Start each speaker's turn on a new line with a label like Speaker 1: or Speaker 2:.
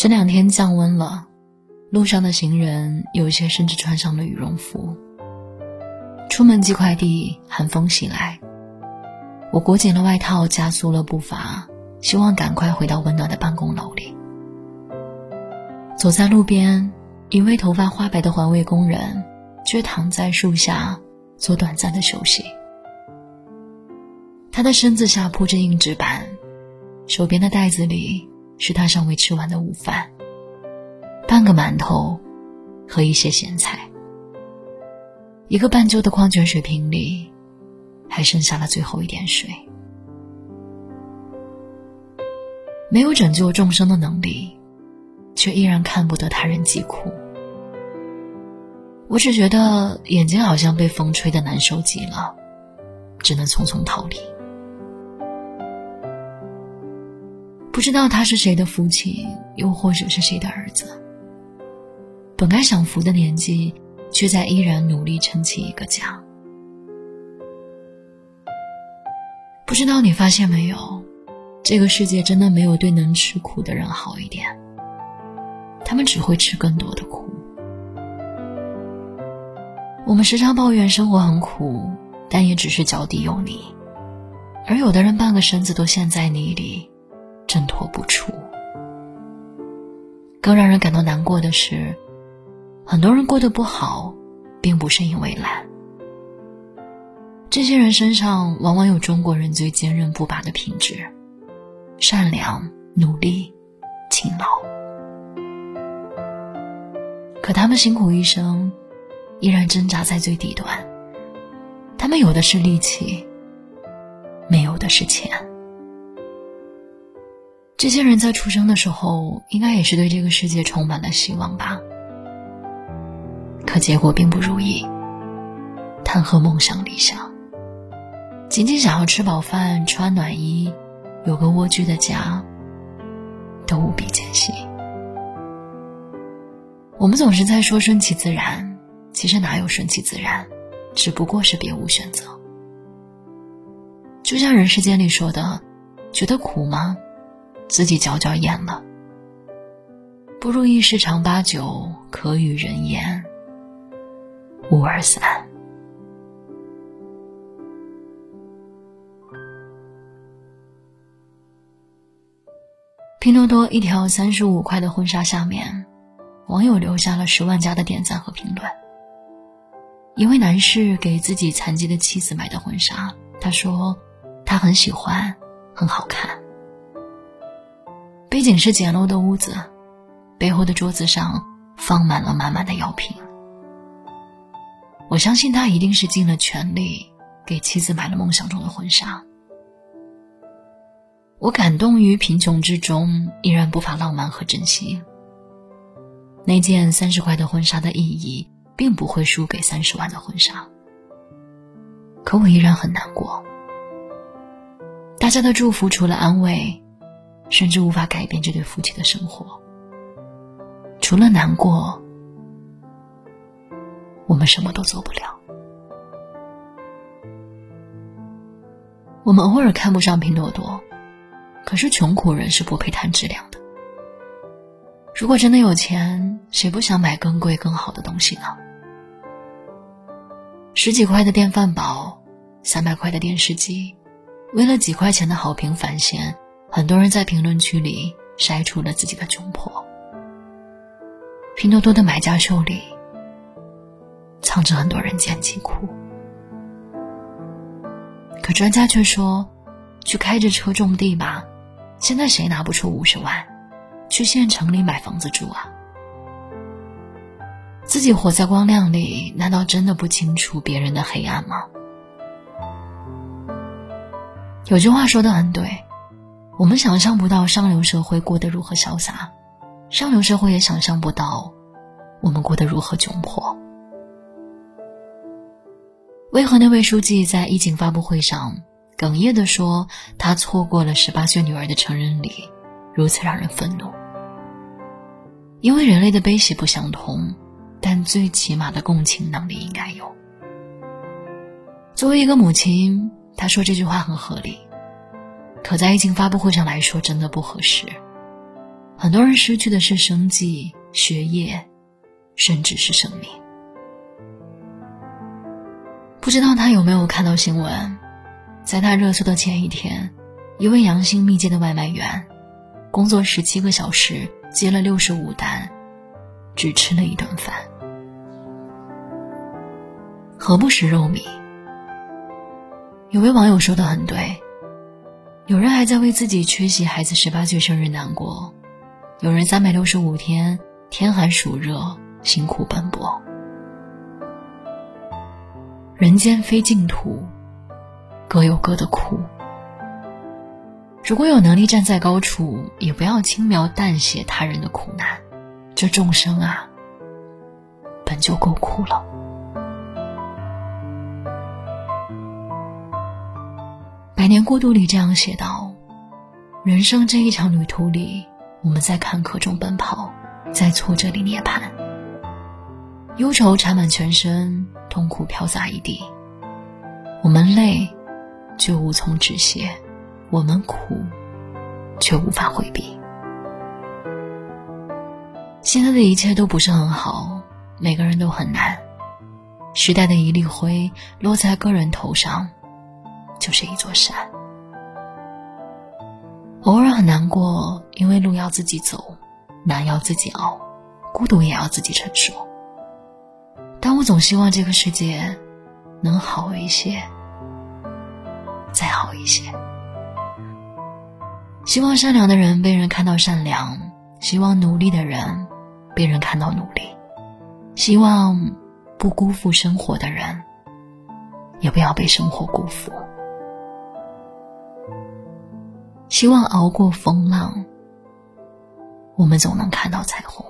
Speaker 1: 这两天降温了，路上的行人有些甚至穿上了羽绒服。出门寄快递，寒风袭来，我裹紧了外套，加速了步伐，希望赶快回到温暖的办公楼里。走在路边，一位头发花白的环卫工人却躺在树下做短暂的休息。他的身子下铺着硬纸板，手边的袋子里是他尚未吃完的午饭，半个馒头和一些咸菜。一个半旧的矿泉水瓶里，还剩下了最后一点水。没有拯救众生的能力。却依然看不得他人疾苦，我只觉得眼睛好像被风吹得难受极了，只能匆匆逃离。不知道他是谁的父亲，又或者是谁的儿子。本该享福的年纪，却在依然努力撑起一个家。不知道你发现没有，这个世界真的没有对能吃苦的人好一点。他们只会吃更多的苦。我们时常抱怨生活很苦，但也只是脚底有泥；而有的人半个身子都陷在泥里，挣脱不出。更让人感到难过的是，很多人过得不好，并不是因为懒。这些人身上往往有中国人最坚韧不拔的品质：善良、努力、勤劳。可他们辛苦一生，依然挣扎在最底端。他们有的是力气，没有的是钱。这些人在出生的时候，应该也是对这个世界充满了希望吧？可结果并不如意，谈何梦想理想？仅仅想要吃饱饭、穿暖衣、有个蜗居的家，都无比艰辛。我们总是在说顺其自然，其实哪有顺其自然，只不过是别无选择。就像人世间里说的，觉得苦吗？自己嚼嚼咽了。不如意事常八九，可与人言无二三。拼多多一条三十五块的婚纱下面。网友留下了十万加的点赞和评论。一位男士给自己残疾的妻子买的婚纱，他说他很喜欢，很好看。背景是简陋的屋子，背后的桌子上放满了满满的药品。我相信他一定是尽了全力给妻子买了梦想中的婚纱。我感动于贫穷之中依然不乏浪漫和珍惜。那件三十块的婚纱的意义，并不会输给三十万的婚纱。可我依然很难过。大家的祝福除了安慰，甚至无法改变这对夫妻的生活。除了难过，我们什么都做不了。我们偶尔看不上拼多多，可是穷苦人是不配谈质量的。如果真的有钱，谁不想买更贵、更好的东西呢？十几块的电饭煲，三百块的电视机，为了几块钱的好评返现，很多人在评论区里晒出了自己的窘迫。拼多多的买家秀里，藏着很多人间疾苦。可专家却说，去开着车种地吧，现在谁拿不出五十万？去县城里买房子住啊？自己活在光亮里，难道真的不清楚别人的黑暗吗？有句话说的很对，我们想象不到上流社会过得如何潇洒，上流社会也想象不到我们过得如何窘迫。为何那位书记在疫情发布会上哽咽地说，他错过了十八岁女儿的成人礼？如此让人愤怒，因为人类的悲喜不相同，但最起码的共情能力应该有。作为一个母亲，她说这句话很合理，可在疫情发布会上来说真的不合适。很多人失去的是生计、学业，甚至是生命。不知道他有没有看到新闻，在他热搜的前一天，一位阳性密接的外卖员，工作十七个小时，接了六十五单，只吃了一顿饭。何不食肉糜？有位网友说的很对，有人还在为自己缺席孩子十八岁生日难过，有人三百六十五天天寒暑热辛苦奔波。人间非净土，各有各的苦。如果有能力站在高处，也不要轻描淡写他人的苦难，这众生啊，本就够苦了。《年孤独》里这样写道：“人生这一场旅途里，我们在坎坷中奔跑，在挫折里涅槃。忧愁缠满全身，痛苦飘洒一地。我们累，却无从止歇；我们苦，却无法回避。现在的一切都不是很好，每个人都很难。时代的一粒灰落在个人头上。”就是一座山。偶尔很难过，因为路要自己走，难要自己熬，孤独也要自己承受。但我总希望这个世界能好一些，再好一些。希望善良的人被人看到善良，希望努力的人被人看到努力，希望不辜负生活的人，也不要被生活辜负。希望熬过风浪，我们总能看到彩虹。